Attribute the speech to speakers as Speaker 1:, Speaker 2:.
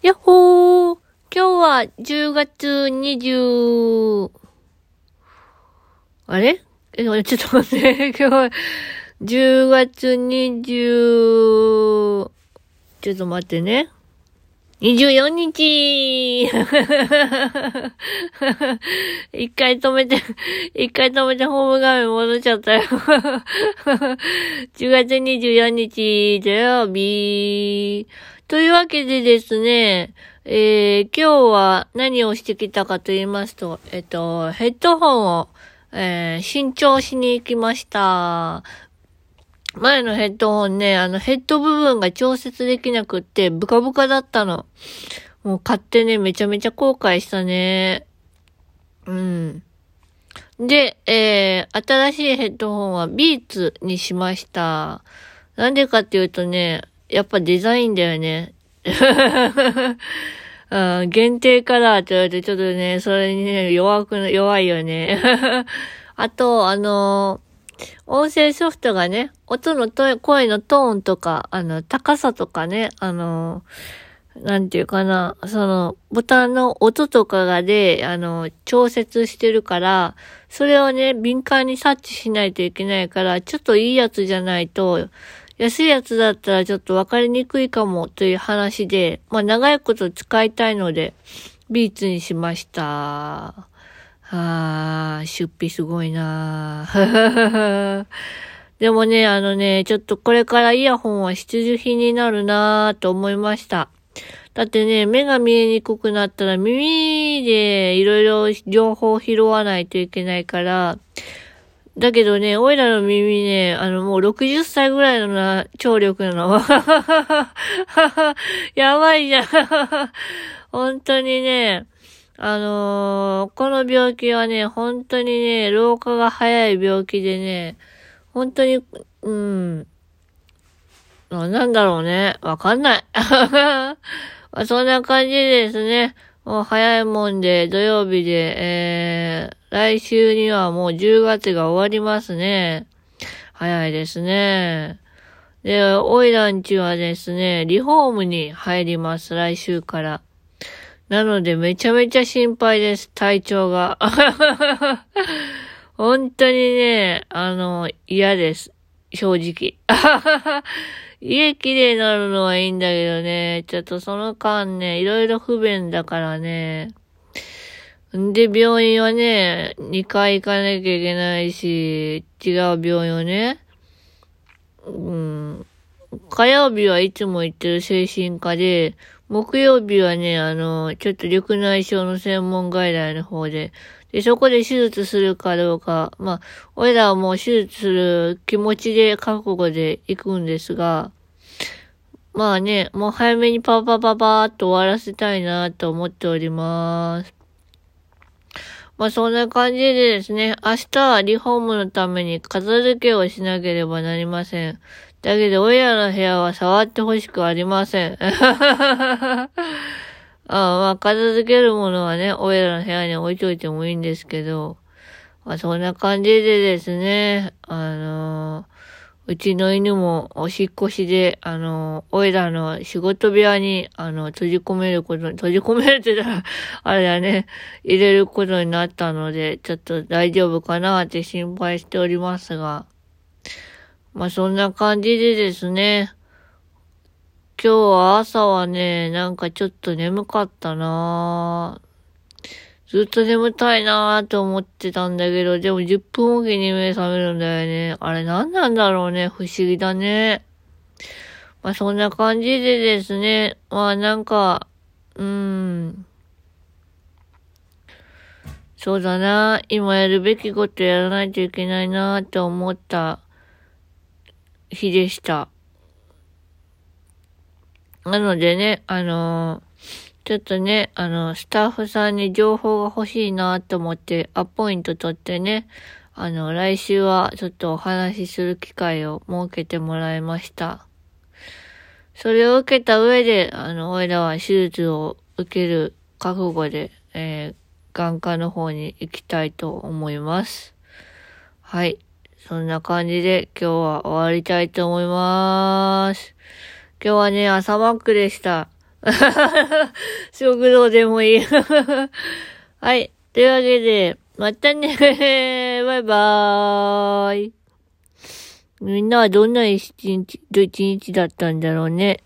Speaker 1: やっほー。今日は10月20、あれ？え、ちょっと待って、今日は10月20、ちょっと待ってね。24日 一回止めて、一回止めてホーム画面戻っちゃったよ10月24日土曜日。というわけでですね、えー、今日は何をしてきたかと言いますと、えっと、ヘッドホンを、えー、新調しに行きました。前のヘッドホンね、あのヘッド部分が調節できなくって、ブカブカだったの。もう買ってね、めちゃめちゃ後悔したね。うん。で、えー、新しいヘッドホンはビーツにしました。なんでかっていうとね、やっぱデザインだよね。うん、限定カラーって言われてちょっとね、それにね、弱く、弱いよね。あと、あの音声ソフトがね、音のと声のトーンとか、あの、高さとかね、あの、なんていうかな、その、ボタンの音とかがで、あの、調節してるから、それをね、敏感に察知しないといけないから、ちょっといいやつじゃないと、安いやつだったらちょっとわかりにくいかもという話で、まあ長いこと使いたいので、ビーツにしました。あー、出費すごいな でもね、あのね、ちょっとこれからイヤホンは必需品になるなーと思いました。だってね、目が見えにくくなったら耳でいろいろ情報を拾わないといけないから、だけどね、おいらの耳ね、あの、もう60歳ぐらいのな、聴力なの。やばいじゃん。本当にね、あのー、この病気はね、本当にね、老化が早い病気でね、本当に、うん、なんだろうね。わかんない。そんな感じですね、もう早いもんで、土曜日で、えー、来週にはもう10月が終わりますね。早いですね。で、オイランチはですね、リフォームに入ります、来週から。なので、めちゃめちゃ心配です、体調が。本当にね、あの、嫌です。正直。家綺麗になるのはいいんだけどね、ちょっとその間ね、いろいろ不便だからね。んで、病院はね、2回行かなきゃいけないし、違う病院をね。うん。火曜日はいつも行ってる精神科で、木曜日はね、あの、ちょっと緑内障の専門外来の方で、で、そこで手術するかどうか、まあ、俺らはもう手術する気持ちで覚悟で行くんですが、まあね、もう早めにパパパパーっと終わらせたいなと思っております。まあそんな感じでですね、明日はリフォームのために片付けをしなければなりません。だけど、親の部屋は触ってほしくありません。あまあ、片付けるものはね、親の部屋に置いといてもいいんですけど、まあ、そんな感じでですね、あのーうちの犬もおしっこしで、あの、おいらの仕事部屋に、あの、閉じ込めることに、閉じ込めるってたら、あれだね、入れることになったので、ちょっと大丈夫かなって心配しておりますが、まあ、そんな感じでですね、今日は朝はね、なんかちょっと眠かったなぁ。ずっと眠たいなーと思ってたんだけど、でも10分おきに目覚めるんだよね。あれ何なんだろうね。不思議だね。まあそんな感じでですね。まあなんか、うーん。そうだな。今やるべきことやらないといけないなぁと思った日でした。なのでね、あのーちょっとね、あの、スタッフさんに情報が欲しいなと思って、アポイント取ってね、あの、来週はちょっとお話しする機会を設けてもらいました。それを受けた上で、あの、俺らは手術を受ける覚悟で、えー、眼科の方に行きたいと思います。はい。そんな感じで今日は終わりたいと思います。今日はね、朝マックでした。食堂でもいい。はい。というわけで、またね。バイバーイ。みんなはどんな一日、一日だったんだろうね。